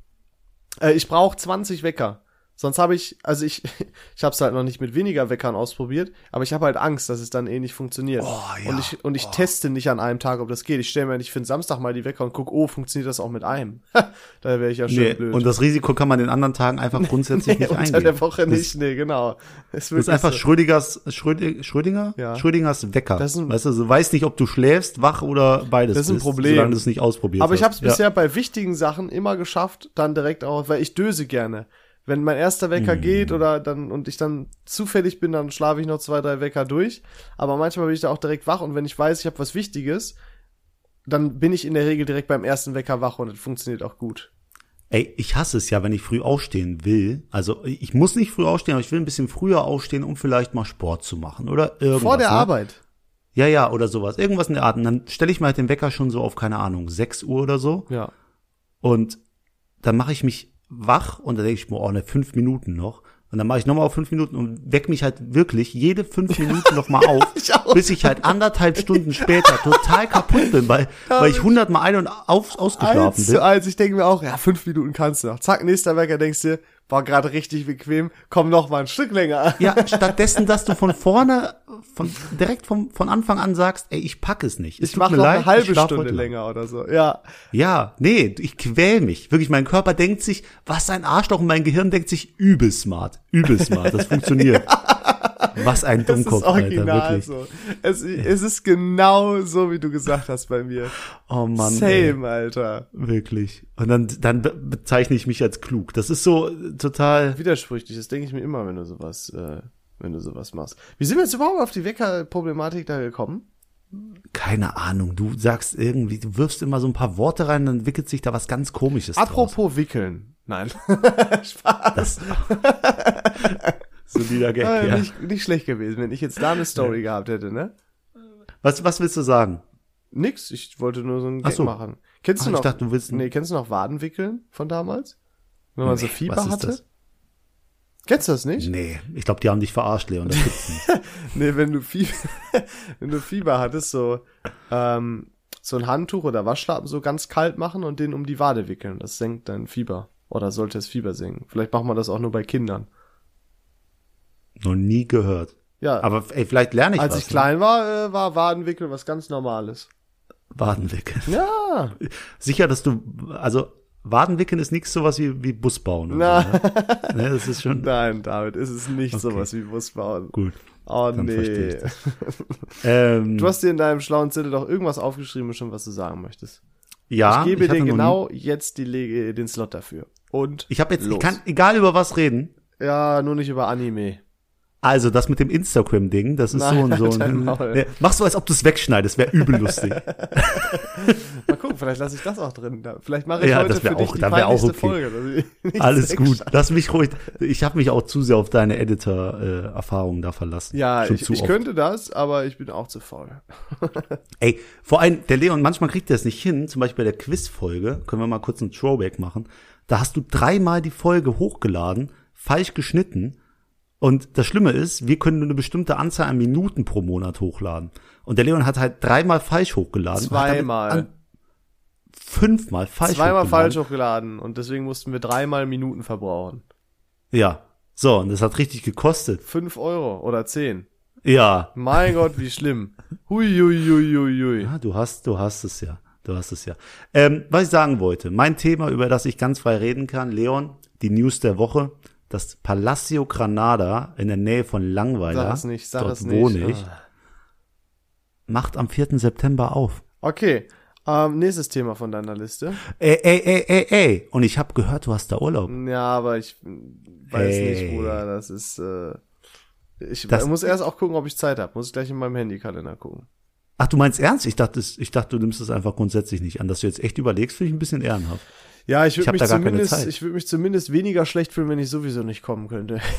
äh, ich brauche 20 Wecker. Sonst habe ich, also ich, ich habe es halt noch nicht mit weniger Weckern ausprobiert, aber ich habe halt Angst, dass es dann eh nicht funktioniert. Oh, ja. Und ich, und ich oh. teste nicht an einem Tag, ob das geht. Ich stelle mir nicht für den Samstag mal die Wecker und guck, oh, funktioniert das auch mit einem? da wäre ich ja schön nee, blöd. Und das Risiko kann man den anderen Tagen einfach grundsätzlich nee, nicht unter eingehen. Unter der Woche nicht, nee, genau. Es das ist einfach so. Schrödingers, Schrödinger, Schrödinger? Ja. Schrödingers Wecker. Das ist ein, weißt du, du weißt nicht, ob du schläfst, wach oder beides Das ist ein bist, Problem. Solange du es nicht ausprobierst. Aber ich habe es bisher bei wichtigen Sachen immer geschafft, dann direkt auch, weil ich döse gerne wenn mein erster Wecker mhm. geht oder dann und ich dann zufällig bin, dann schlafe ich noch zwei, drei Wecker durch. Aber manchmal bin ich da auch direkt wach und wenn ich weiß, ich habe was Wichtiges, dann bin ich in der Regel direkt beim ersten Wecker wach und das funktioniert auch gut. Ey, ich hasse es ja, wenn ich früh aufstehen will. Also ich muss nicht früh aufstehen, aber ich will ein bisschen früher aufstehen, um vielleicht mal Sport zu machen oder irgendwas. Vor der ne? Arbeit. Ja, ja, oder sowas. Irgendwas in der Art. Und dann stelle ich mir halt den Wecker schon so auf, keine Ahnung, 6 Uhr oder so. Ja. Und dann mache ich mich wach und dann denke ich mir, oh, ne, fünf Minuten noch. Und dann mache ich nochmal auf fünf Minuten und weck mich halt wirklich jede fünf Minuten nochmal auf, Ich bis ich halt anderthalb Stunden später total kaputt bin, weil, weil ich hundertmal ein- und auf, ausgeschlafen Eins bin. zu eins, ich denke mir auch, ja, fünf Minuten kannst du noch. Zack, nächster Wecker, denkst dir, war gerade richtig bequem, komm noch mal ein Stück länger. Ja, stattdessen, dass du von vorne, von, direkt vom, von Anfang an sagst, ey, ich pack es nicht. Es Ich tut mach mir noch leid, eine halbe Stunde länger oder so. Ja. Ja, nee, ich quäl mich. Wirklich, mein Körper denkt sich, was ein Arschloch und mein Gehirn denkt sich, übel smart, übel smart, das funktioniert. Was ein Das ist Dummkopf, Alter, original wirklich. so. Es, es ist genau so, wie du gesagt hast bei mir. Oh Mann, ey, Same, Alter. wirklich. Und dann, dann be- bezeichne ich mich als klug. Das ist so äh, total, Widersprüchlich, das denke ich mir immer, wenn du sowas, äh, wenn du sowas machst. Wie sind wir jetzt überhaupt auf die Wecker-Problematik da gekommen? keine Ahnung, du sagst irgendwie, du wirfst immer so ein paar Worte rein, dann entwickelt sich da was ganz komisches draus. Apropos wickeln. Nein. Das, solider Gag, Äh, ja. nicht, nicht schlecht gewesen, wenn ich jetzt da eine Story gehabt hätte, ne? Was, was willst du sagen? Nix, ich wollte nur so einen Ach Gag so. machen. Kennst Ah, du ich noch? dachte, du willst- Nee, kennst du noch Wadenwickeln von damals? Wenn man so Nee, Fieber was ist hatte? das? Kennst du das nicht? Nee, ich glaube, die haben dich verarscht, Leon. Das gibt's nicht. Nee, wenn du Fieber, wenn du Fieber hattest, so, ähm, so ein Handtuch oder Waschlappen so ganz kalt machen und den um die Wade wickeln. Das senkt dein Fieber. Oder sollte es Fieber senken. Vielleicht macht man das auch nur bei Kindern. Noch nie gehört. Ja, Aber ey, vielleicht lerne ich als was. ich klein war, äh, war Wadenwickeln was ganz Normales. Ne? Wadenwickeln. Ja. Sicher, dass du, also Wadenwickeln ist nichts sowas wie, wie Bus bauen. Na. So, ne? ne, das ist schon Nein, David, ist es nicht Okay. sowas wie Busbauen. gut. Oh Dann nee. ich. Ähm, Du hast dir in deinem schlauen Zettel doch irgendwas aufgeschrieben, schon was du sagen möchtest. ja, ich gebe hatte dir genau jetzt die den Slot dafür. Und Ich habe jetzt, los. ich kann egal über was reden. ja, nur nicht über Anime. Also das mit dem Instagram-Ding, das ist Nein, so und so. dein Und, Maul. ne, machst du, als ob du es wegschneidest, wäre übel lustig. Mal gucken, vielleicht lasse ich das auch drin. Da- Vielleicht mache ich Ja, heute das für dich auch- die dann wär auch okay. Folge. Alles gut. Lass mich ruhig. Ich habe mich auch zu sehr auf deine Editor-Erfahrungen da verlassen. Ja, Schon ich, ich könnte das, aber ich bin auch zu faul. Ey, vor allem, der Leon, manchmal kriegt er es nicht hin, zum Beispiel bei der Quiz-Folge, können wir mal kurz einen Throwback machen. Da hast du dreimal die Folge hochgeladen, falsch geschnitten. Und das Schlimme ist, wir können nur eine bestimmte Anzahl an Minuten pro Monat hochladen. Und der Leon hat halt dreimal falsch hochgeladen. Zweimal. Fünfmal falsch Zweimal hochgeladen. falsch hochgeladen und deswegen mussten wir dreimal Minuten verbrauchen. Ja. So, und das hat richtig gekostet. Fünf Euro oder zehn. Ja. Mein Gott, wie schlimm. Hui, hui, hui, hui, hui. Ja, du hast, du hast es ja. Du hast es ja. Ähm, was ich sagen wollte, mein Thema, über das ich ganz frei reden kann, Leon, die News der Woche, das Palacio Granada in der Nähe von Langweiler, Sag es nicht, sag dort es nicht. wohne ich, Ah. macht am 4. September auf. Okay, ähm, nächstes Thema von deiner Liste. Ey, ey, ey, ey, ey. Und ich habe gehört, du hast da Urlaub. Ja, aber ich weiß Hey. nicht, Bruder, das ist, äh, ich Das- muss erst auch gucken, ob ich Zeit habe. Muss ich gleich in meinem Handykalender gucken. Ach, du meinst ernst? Ich dachte, ich dachte, du nimmst es einfach grundsätzlich nicht an. Dass du jetzt echt überlegst, finde ich ein bisschen ehrenhaft. Ja, ich würde mich zumindest, ich würde mich zumindest weniger schlecht fühlen, wenn ich sowieso nicht kommen könnte.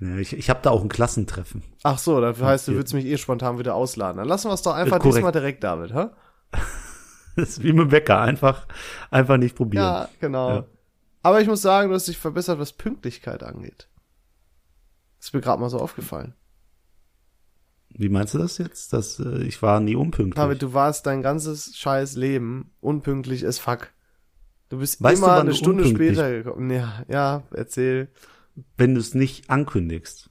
Ich, ich habe da auch ein Klassentreffen. Ach so, das heißt, du würdest mich eh spontan wieder ausladen. Dann lassen wir es doch einfach Äh, korrekt. diesmal direkt, David, hä? Das ist wie mit dem Wecker. Einfach, einfach nicht probieren. Ja, genau. Ja. Aber ich muss sagen, du hast dich verbessert, was Pünktlichkeit angeht. Ist mir gerade mal so aufgefallen. Wie meinst du das jetzt? Dass äh, ich war nie unpünktlich. David, du warst dein ganzes scheiß Leben unpünktlich as fuck. Du bist Weißt du, immer wann eine du Stunde später gekommen. Ja, ja, erzähl. wenn du es nicht ankündigst.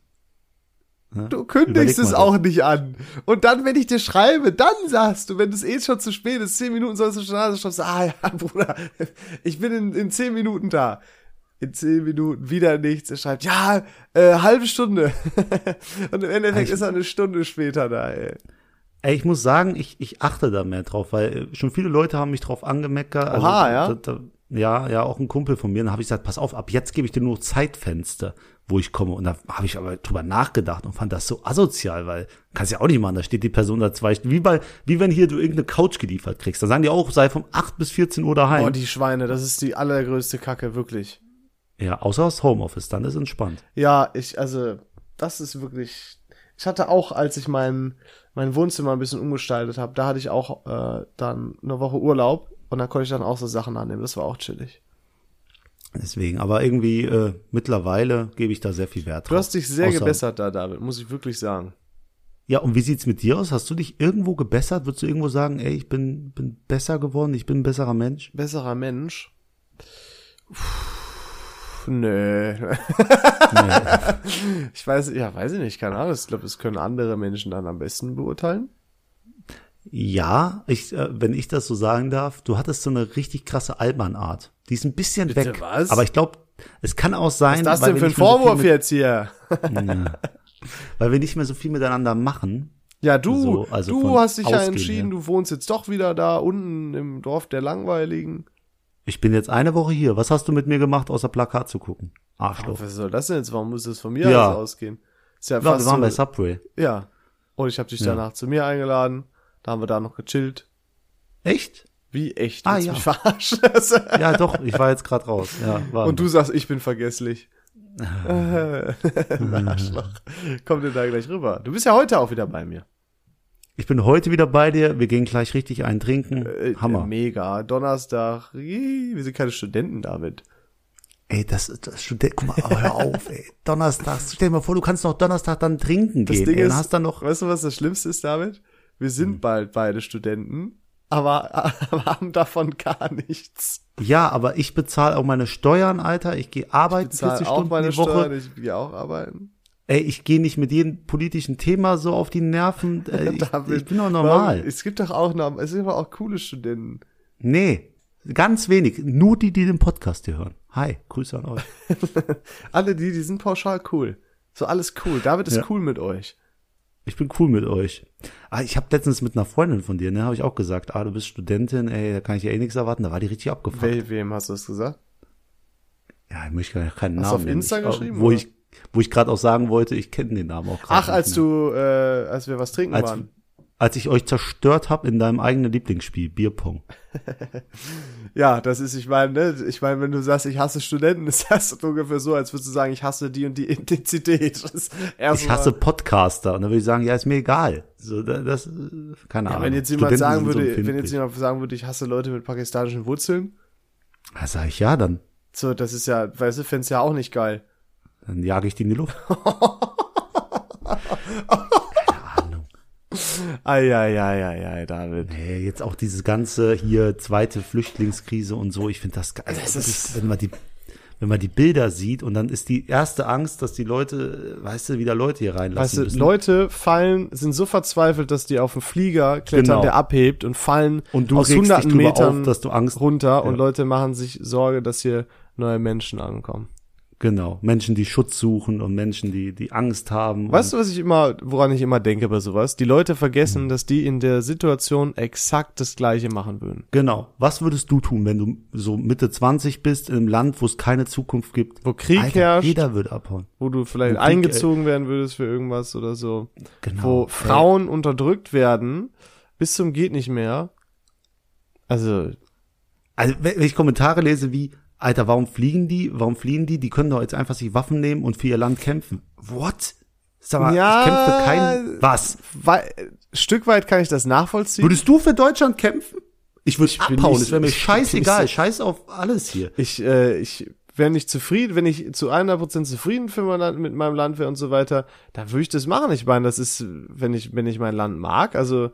Ne? Du kündigst es mal auch nicht an. Und dann, wenn ich dir schreibe, dann sagst du, wenn es eh schon zu spät ist, zehn Minuten sollst du schon da sein, ah ja, Bruder, ich bin in, in zehn Minuten da. In zehn Minuten wieder nichts. Er schreibt, ja, äh, halbe Stunde. Und im Endeffekt Ich- ist er eine Stunde später da, ey. Ey, ich muss sagen, ich, ich achte da mehr drauf, weil äh, schon viele Leute haben mich drauf angemeckert. Also, Oha, ja? Da, da, ja, ja, auch ein Kumpel von mir. Dann habe ich gesagt, pass auf, ab jetzt gebe ich dir nur Zeitfenster, wo ich komme. Und da habe ich aber drüber nachgedacht und fand das so asozial, weil kannst ja auch nicht machen. Da steht die Person da zwei Stunden. Wie, bei, wie wenn hier du irgendeine Couch geliefert kriegst. Da sagen die auch, sei von 8 bis 14 Uhr daheim. Oh, die Schweine, das ist die allergrößte Kacke, wirklich. Ja, außer das Homeoffice, dann ist entspannt. Ja, ich, also, das ist wirklich. Ich hatte auch, als ich mein, mein Wohnzimmer ein bisschen umgestaltet habe, da hatte ich auch äh, dann eine Woche Urlaub und da konnte ich dann auch so Sachen annehmen. Das war auch chillig. Deswegen, aber irgendwie äh, mittlerweile gebe ich da sehr viel Wert drauf. Du hast dich sehr Außer- gebessert da, David, muss ich wirklich sagen. Ja, und wie sieht's mit dir aus? Hast du dich irgendwo gebessert? Würdest du irgendwo sagen, ey, ich bin, bin besser geworden, ich bin ein besserer Mensch? Besserer Mensch. Puh, Nö. ich weiß, ja, weiß ich nicht, keine Ahnung. Ich glaube, das können andere Menschen dann am besten beurteilen. Ja, ich, äh, wenn ich das so sagen darf, du hattest so eine richtig krasse Albanart. Die ist ein bisschen Bitte weg. was? Aber ich glaube, es kann auch sein, Was ist das denn für ein so Vorwurf mit, jetzt hier? Ja. weil wir nicht mehr so viel miteinander machen. Ja, du, So, also du hast dich ja entschieden, her. du wohnst jetzt doch wieder da unten im Dorf der Langweiligen. Ich bin jetzt eine Woche hier. Was hast du mit mir gemacht, außer Plakat zu gucken? Arschloch. Was soll das denn jetzt? Warum muss das von mir Ja. aus ausgehen? Ist ja Ja, wir fast waren bei so, Subway. ja. Und ich habe dich Ja. danach zu mir eingeladen. Da haben wir da noch gechillt. Echt? Wie echt? Ah, ja. mich verarschen? Ja, doch, ich war jetzt gerade raus. Ja, war Und du sagst, ich bin vergesslich. Arschloch. Komm dir da gleich rüber. Du bist ja heute auch wieder bei mir. Ich bin heute wieder bei dir. Wir gehen gleich richtig einen trinken. Äh, Hammer. Mega. Donnerstag. Wir sind keine Studenten, David. Ey, das, das Student, guck mal, hör auf, ey. Donnerstag, stell dir mal vor, du kannst noch Donnerstag dann trinken Das gehen. Ding ey, ist, hast dann noch, weißt du, was das Schlimmste ist, David? Wir sind Hm. bald beide Studenten, aber, aber haben davon gar nichts. ja, aber ich bezahle auch meine Steuern, Alter. Ich gehe arbeiten Ich zahle 40 auch Stunden meine die Woche. Steuern, ich gehe auch arbeiten. Ey, ich gehe nicht mit jedem politischen Thema so auf die Nerven. Äh, ich, David, ich bin doch normal. warum- Es gibt doch auch noch, es gibt aber auch coole Studenten. Nee, ganz wenig. Nur die, die den Podcast hier hören. Hi, Grüße an euch. Alle die, die sind pauschal cool. So alles cool. David ist Ja. cool mit euch. Ich bin cool mit euch. Ah, ich habe letztens mit einer Freundin von dir, ne, habe ich auch gesagt, ah, du bist Studentin, ey, da kann ich ja eh nichts erwarten. Da war die richtig abgefuckt. We wem hast du das gesagt? Ja, ich möchte gar keinen Hast du Namen auf nennen. Insta ich, geschrieben, Wo oder? ich, wo ich gerade auch sagen wollte, ich kenne den Namen auch gerade. Ach, als du, äh, als wir was trinken als, waren. als ich euch zerstört habe in deinem eigenen Lieblingsspiel, Bierpong. Ja, das ist, ich meine, ne, ich meine, wenn du sagst, ich hasse Studenten, ist das ungefähr so, als würdest du sagen, ich hasse die und die Intensität. Ich hasse Podcaster. Und dann würde ich sagen, ja, ist mir egal. So, da- das, keine Ja, Ahnung. wenn jetzt jemand Studenten sagen sind so würde, wenn jetzt jemand sagen würde, ich hasse Leute mit pakistanischen Wurzeln, Da sag ich ja, dann, so, das ist ja, weißt du, fänd's ja auch nicht geil. Dann jage ich die in die Luft. keine Ahnung. Eieieiei, David. Nee, jetzt auch dieses ganze hier zweite Flüchtlingskrise und so, ich finde das geil. Das Also, ist- wenn man die wenn man die Bilder sieht und dann ist die erste Angst, dass die Leute, weißt du, wieder Leute hier reinlassen Weißt du, müssen. Leute fallen, sind so verzweifelt, dass die auf den Flieger klettern, Genau. der abhebt und fallen und du aus hunderten Metern auf, dass du Angst runter und Ja. Leute machen sich Sorge, dass hier neue Menschen ankommen. Genau, Menschen, die Schutz suchen und Menschen, die die Angst haben. Weißt du, was ich immer, woran ich immer denke bei sowas? Die Leute vergessen, dass die in der Situation exakt das Gleiche machen würden. Genau. Was würdest du tun, wenn du so Mitte 20 bist in einem Land, wo es keine Zukunft gibt? Wo Krieg Alter, herrscht, Jeder würde abhauen. wo du vielleicht Wo Krieg, eingezogen werden würdest für irgendwas oder so. Genau. Wo Ey, Frauen unterdrückt werden, bis zum geht nicht mehr. Also, Also wenn ich Kommentare lese wie, Alter, warum fliegen die? Warum fliehen die? Die können doch jetzt einfach sich Waffen nehmen und für ihr Land kämpfen. What? Sag mal, Ja. ich kämpfe kein. Was? wei- Stück weit kann ich das nachvollziehen. Würdest du für Deutschland kämpfen? Ich würde abhauen. Es wäre mir ich scheißegal. so- Scheiß auf alles hier. Ich, äh, ich wäre nicht zufrieden, wenn ich zu 100% zufrieden für mein Land, mit meinem Land wäre und so weiter, dann würde ich das machen. Ich meine, das ist, wenn ich, wenn ich mein Land mag, also,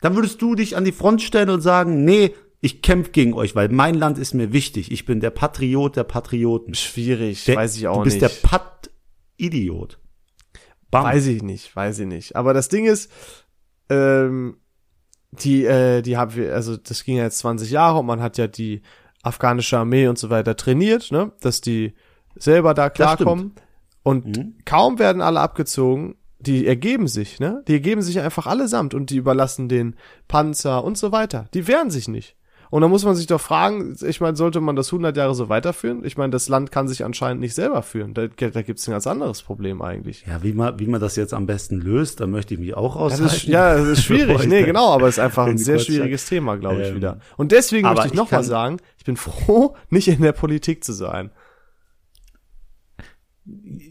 Dann würdest du dich an die Front stellen und sagen, nee, ich kämpfe gegen euch, weil mein Land ist mir wichtig. Ich bin der Patriot der Patrioten. schwierig, Der, weiß ich auch du bist nicht. der Pat-Idiot. Weiß ich nicht, weiß ich nicht. Aber das Ding ist, ähm, die, äh, die haben wir, also das ging ja jetzt 20 Jahre und man hat ja die afghanische Armee und so weiter trainiert, ne, dass die selber da klarkommen. Und Mhm. kaum werden alle abgezogen, die ergeben sich, ne? Die ergeben sich einfach allesamt und die überlassen den Panzer und so weiter. Die wehren sich nicht. Und da muss man sich doch fragen, ich meine, sollte man das 100 Jahre so weiterführen? Ich meine, das Land kann sich anscheinend nicht selber führen. Da, da gibt es ein ganz anderes Problem eigentlich. Ja, wie man, wie man das jetzt am besten löst, da möchte ich mich auch Das aushalten. ist, ja, das ist schwierig. Nee, genau, aber es ist einfach ein sehr schwieriges Thema, glaube ich, Ähm, wieder. Und deswegen möchte ich ich noch mal kann- sagen, ich bin froh, nicht in der Politik zu sein.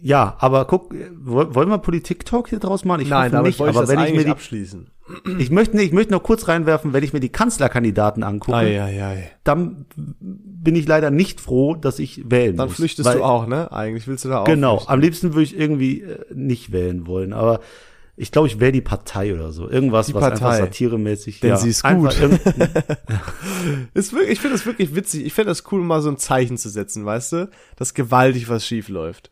Ja, aber guck, wollen wir Politik-Talk hier draus machen? Ich Nein, damit nicht, wollte ich aber das wenn ich mir die, abschließen. ich möchte, ich möchte noch kurz reinwerfen, wenn ich mir die Kanzlerkandidaten angucke, Ei, ei, ei. dann bin ich leider nicht froh, dass ich wählen Dann muss. flüchtest weil- du auch, ne? Eigentlich willst du da auch. Genau, flüchten. am liebsten würde ich irgendwie äh, nicht wählen wollen, aber ich glaube, ich wäre die Partei oder so. Irgendwas, Die was einfach Partei. satiremäßig Denn ja, sie ist einfach gut. Ist wirklich, ich finde das wirklich witzig. Ich finde das cool, mal so ein Zeichen zu setzen, weißt du? Dass gewaltig was schief läuft.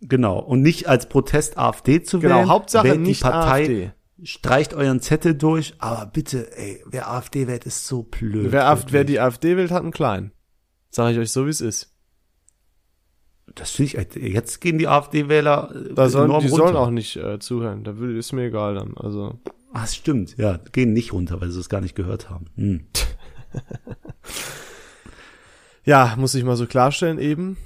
Genau. Und nicht als Protest AfD zu Genau, wählen. Hauptsache wählt nicht die Partei, AfD. Streicht euren Zettel durch, aber bitte, ey, wer AfD wählt, ist so blöd. Wer, Af- wer die AfD wählt, hat einen kleinen. Sag ich euch so, wie es ist. Das finde ich, jetzt gehen die AfD-Wähler äh, Da sollen, die runter. sollen auch nicht äh, zuhören. Da will, ist mir egal dann. Also. Ah, das stimmt, ja, gehen nicht runter, weil sie es gar nicht gehört haben. Hm. Ja, muss ich mal so klarstellen eben.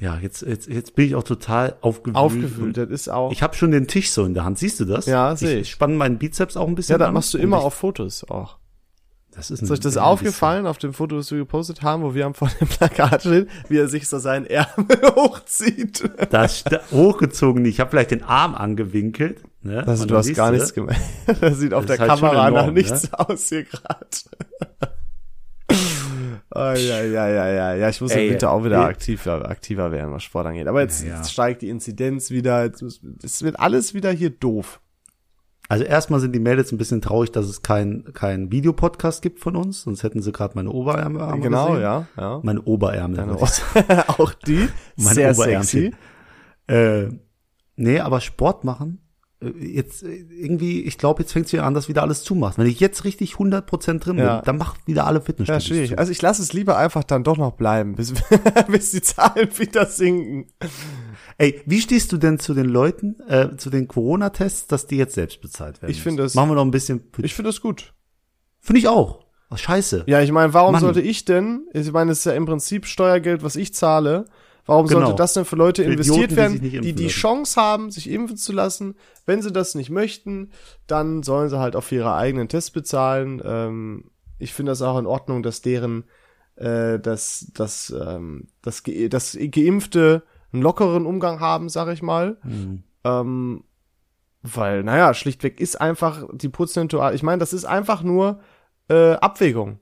Ja, jetzt, jetzt, jetzt bin ich auch total aufgewühlt. Aufgewühlt. Das ist auch. Ich habe schon den Tisch so in der Hand. Siehst du das? Ja, seh ich. Ich spanne meinen Bizeps auch ein bisschen ja, das an machst du immer ich, auf Fotos auch. Das ist Ist euch das aufgefallen auf dem Foto, das wir gepostet haben, wo wir am vor dem Plakat stehen, wie er sich so seinen Ärmel hochzieht? Das hochgezogen. Ich habe vielleicht den Arm angewinkelt. Ne? Also du hast gar nichts gemacht. Das sieht auf Das der halt Kamera nach enorm, nichts aus hier gerade. Oh, ja, ja, ja, ja, ja, ich muss Ey, im Winter auch wieder ey. aktiver, aktiver werden, was Sport angeht. Aber jetzt, Ja, ja. jetzt steigt die Inzidenz wieder, jetzt es wird alles wieder hier doof. Also erstmal sind die Mädels ein bisschen traurig, dass es kein kein Videopodcast gibt von uns, sonst hätten sie gerade meine Oberärmel genau, gesehen. ja, ja. Meine Oberärmel. Auch die, Mein sehr Oberärmchen. sexy. Äh, nee, aber Sport machen, äh, jetzt äh, irgendwie, ich glaube, jetzt fängt es wieder an, dass wieder alles zumacht. Wenn ich jetzt richtig 100% drin Ja. bin, dann macht wieder alle Ja, Fitnessstudios schwierig. zu. Also ich lasse es lieber einfach dann doch noch bleiben, bis, bis die Zahlen wieder sinken. Ey, wie stehst du denn zu den Leuten, äh, zu den Corona-Tests, dass die jetzt selbst bezahlt werden? Ich finde das- Machen wir noch ein bisschen. Ich finde das gut. Finde ich auch. Ach, scheiße. Ja, ich meine, warum Mann. sollte ich denn, ich meine, es ist ja im Prinzip Steuergeld, was ich zahle, warum Genau. sollte das denn für Leute Für investiert Idioten, die werden, die die lassen. Chance haben, sich impfen zu lassen? Wenn sie das nicht möchten, dann sollen sie halt auch für ihre eigenen Tests bezahlen. Ähm, ich finde das auch in Ordnung, dass deren, äh, dass, dass, ähm, dass, ge dass Geimpfte einen lockeren Umgang haben, sag ich mal. Hm. Ähm, weil, naja, schlichtweg ist einfach die prozentual, ich meine, das ist einfach nur äh, Abwägung.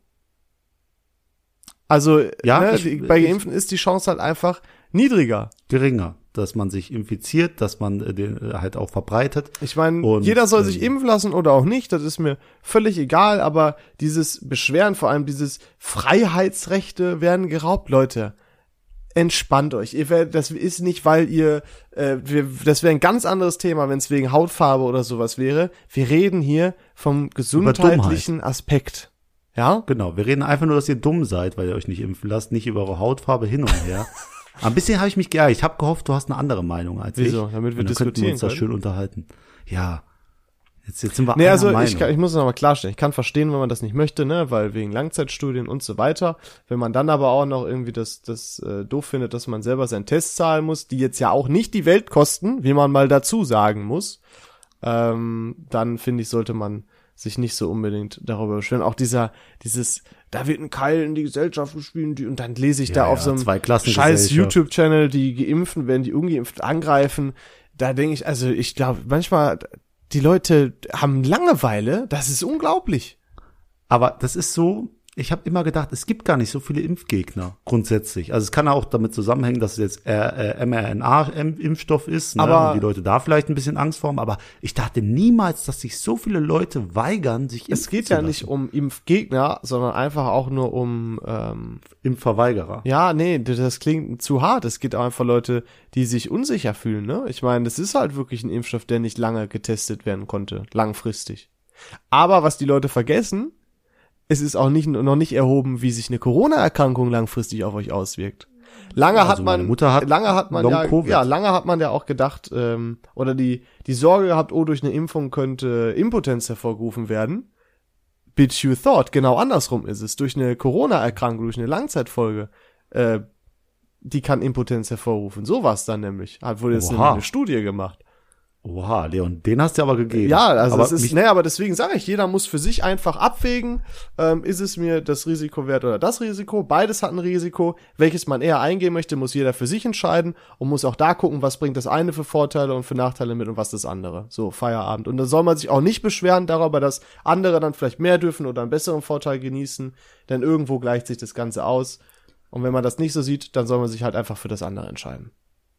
Also, Ja, ne, ich- die, bei ich- Geimpften ist die Chance halt einfach niedriger. Geringer, dass man sich infiziert, dass man äh, den äh, halt auch verbreitet. Ich meine, jeder soll sich ähm, impfen lassen oder auch nicht, das ist mir völlig egal, aber dieses Beschweren, vor allem dieses Freiheitsrechte werden geraubt, Leute. Entspannt euch. Ihr werdet, das ist nicht, weil ihr, äh, wir, das wäre ein ganz anderes Thema, wenn es wegen Hautfarbe oder sowas wäre. Wir reden hier vom gesundheitlichen Aspekt. Ja? Genau, wir reden einfach nur, dass ihr dumm seid, weil ihr euch nicht impfen lasst, nicht über eure Hautfarbe hin und her. Ein bisschen habe ich mich geärgert. Ich habe gehofft, du hast eine andere Meinung als Wieso? ich. Damit wir Und dann könnten wir uns da diskutieren schön unterhalten. Ja. Jetzt, jetzt sind wir Nee, also ich, kann, ich muss noch mal klarstellen, ich kann verstehen, wenn man das nicht möchte, ne, weil wegen Langzeitstudien und so weiter. Wenn man dann aber auch noch irgendwie das, das äh, doof findet, dass man selber seinen Test zahlen muss, die jetzt ja auch nicht die Welt kosten, wie man mal dazu sagen muss, ähm, dann finde ich, sollte man sich nicht so unbedingt darüber beschweren. Auch dieser, dieses, da wird ein Keil in die Gesellschaft gespielt die, und dann lese ich Ja, da auf ja, so einem scheiß YouTube-Channel, die Geimpften werden die Ungeimpften angreifen. Da denke ich, also ich glaube, manchmal, die Leute haben Langeweile, das ist unglaublich. Aber das ist so, ich habe immer gedacht, es gibt gar nicht so viele Impfgegner grundsätzlich. Also es kann auch damit zusammenhängen, dass es jetzt äh, mRNA-Impfstoff ist, ne? Aber- und die Leute da vielleicht ein bisschen Angst vor haben. Aber ich dachte niemals, dass sich so viele Leute weigern, sich Es impfen geht zu ja lassen. nicht um Impfgegner, sondern einfach auch nur um, ähm, Impfverweigerer. ja, nee, das klingt zu hart. Es geht einfach Leute, die sich unsicher fühlen, ne? Ich meine, das ist halt wirklich ein Impfstoff, der nicht lange getestet werden konnte, langfristig. Aber was die Leute vergessen, es ist auch nicht, noch nicht erhoben, wie sich eine Corona-Erkrankung langfristig auf euch auswirkt. Lange Also hat man, hat lange hat man ja, ja, lange hat man ja auch gedacht, ähm, oder die, die Sorge gehabt, oh, durch eine Impfung könnte Impotenz hervorgerufen werden. Bitch you thought, genau andersrum ist es. Durch eine Corona-Erkrankung, durch eine Langzeitfolge, äh, die kann Impotenz hervorrufen. So war es dann nämlich. Hat wurde jetzt Oha. eine Studie gemacht. Oha, Leon, den hast du aber gegeben. Ja, also aber es ist, ne, aber deswegen sage ich, jeder muss für sich einfach abwägen, ähm, ist es mir das Risiko wert oder das Risiko. Beides hat ein Risiko. Welches man eher eingehen möchte, muss jeder für sich entscheiden und muss auch da gucken, was bringt das eine für Vorteile und für Nachteile mit und was das andere. So, Feierabend. Und da soll man sich auch nicht beschweren darüber, dass andere dann vielleicht mehr dürfen oder einen besseren Vorteil genießen, denn irgendwo gleicht sich das Ganze aus. Und wenn man das nicht so sieht, dann soll man sich halt einfach für das andere entscheiden.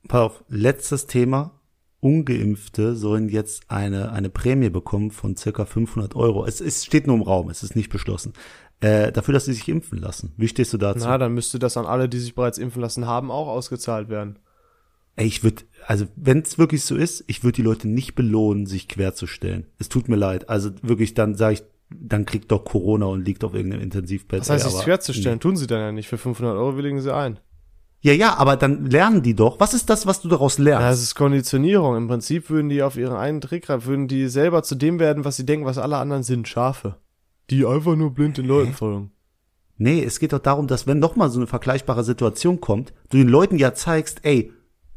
Pass auf, letztes Thema. Ungeimpfte sollen jetzt eine, eine Prämie bekommen von circa 500 Euro. Es, es steht nur im Raum, es ist nicht beschlossen. Äh, dafür, dass sie sich impfen lassen. Wie stehst du dazu? Na, dann müsste das an alle, die sich bereits impfen lassen haben, auch ausgezahlt werden. Ey, ich würde, also wenn es wirklich so ist, ich würde die Leute nicht belohnen, sich querzustellen. Es tut mir leid. Also wirklich, dann sage ich, dann kriegt doch Corona und liegt auf irgendeinem Intensivbett. Das heißt, Ey, sich querzustellen, tun sie dann ja nicht. Für 500 Euro willigen sie ein. Ja, ja, aber dann lernen die doch. Was ist das, was du daraus lernst? das ist Konditionierung. Im Prinzip würden die auf ihren einen Trick, würden die selber zu dem werden, was sie denken, was alle anderen sind. Schafe. Die einfach nur blind den Leuten folgen. Nee, es geht doch darum, dass wenn noch mal so eine vergleichbare Situation kommt, du den Leuten ja zeigst, ey,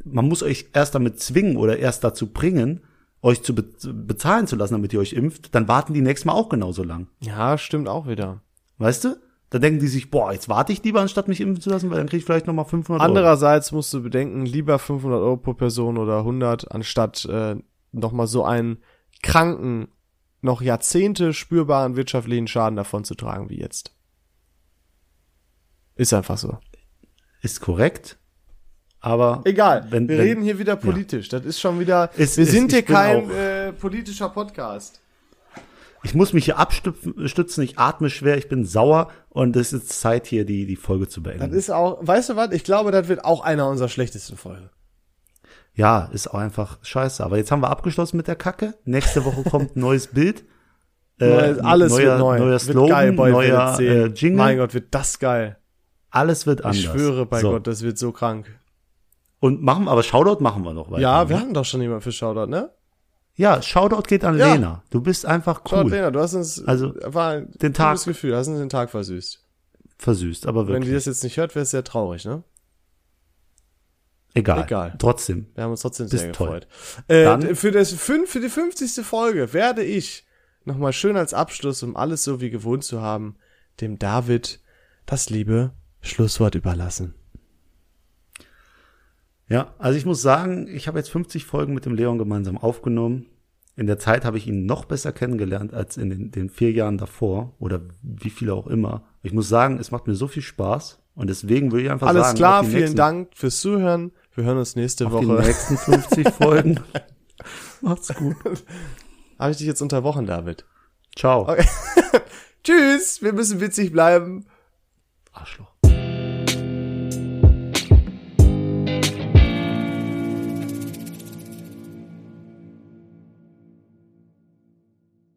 man muss euch erst damit zwingen oder erst dazu bringen, euch zu be bezahlen zu lassen, damit ihr euch impft, dann warten die nächstes Mal auch genauso lang. Ja, stimmt auch wieder. Weißt du? Da denken die sich, boah, jetzt warte ich lieber, anstatt mich impfen zu lassen, weil dann kriege ich vielleicht noch mal 500 Euro. Andererseits musst du bedenken, lieber 500 Euro pro Person oder 100, anstatt äh, nochmal so einen kranken, noch Jahrzehnte spürbaren wirtschaftlichen Schaden davon zu tragen wie jetzt. Ist einfach so. Ist korrekt. Aber Egal, Wenn- wir wenn- reden hier wieder politisch. Das ist schon wieder. Es- wir es- sind hier kein äh, politischer Podcast. Ich muss mich hier abstützen, ich atme schwer, ich bin sauer und es ist Zeit hier die die Folge zu Das beenden. ist auch, weißt du was? Ich glaube, das wird auch einer unserer schlechtesten Folgen. Ja, ist auch einfach scheiße. Aber jetzt haben wir abgeschlossen mit der Kacke. Nächste Woche kommt ein neues Bild. Äh, alles neuer, wird neu. Neuer wird Slogan, geil bei neuer äh, Jingle. Mein Gott, wird das geil. Alles wird anders. Ich schwöre bei so. Gott, das wird so krank. Und machen, aber Shoutout machen wir noch weiter. Ja, ne? wir hatten doch schon jemanden für Shoutout, ne? Ja, Shoutout geht an Ja. Lena. Du bist einfach Shoutout, cool. Lena, du hast uns, Also, war ein den Tag- gutes Gefühl, hast uns den Tag versüßt. Versüßt, aber Wenn wirklich. die das jetzt nicht hört, wäre es sehr traurig, ne? Egal. Egal. Trotzdem. Wir haben uns trotzdem Bist sehr toll. gefreut. Äh, für, das, fünf, für die 50. Folge werde ich nochmal schön als Abschluss, um alles so wie gewohnt zu haben, dem David das liebe Schlusswort überlassen. Ja, also ich muss sagen, ich habe jetzt 50 Folgen mit dem Leon gemeinsam aufgenommen. In der Zeit habe ich ihn noch besser kennengelernt als in den, den vier Jahren davor oder wie viele auch immer. Ich muss sagen, es macht mir so viel Spaß und deswegen würde ich einfach Alles sagen, klar, auf die vielen nächsten, Dank fürs Zuhören. Wir hören uns nächste Auf die Woche. nächsten 50 Folgen. Macht's gut. Habe ich dich jetzt unterbrochen, David? Ciao. Tschüss, wir müssen witzig bleiben. Arschloch.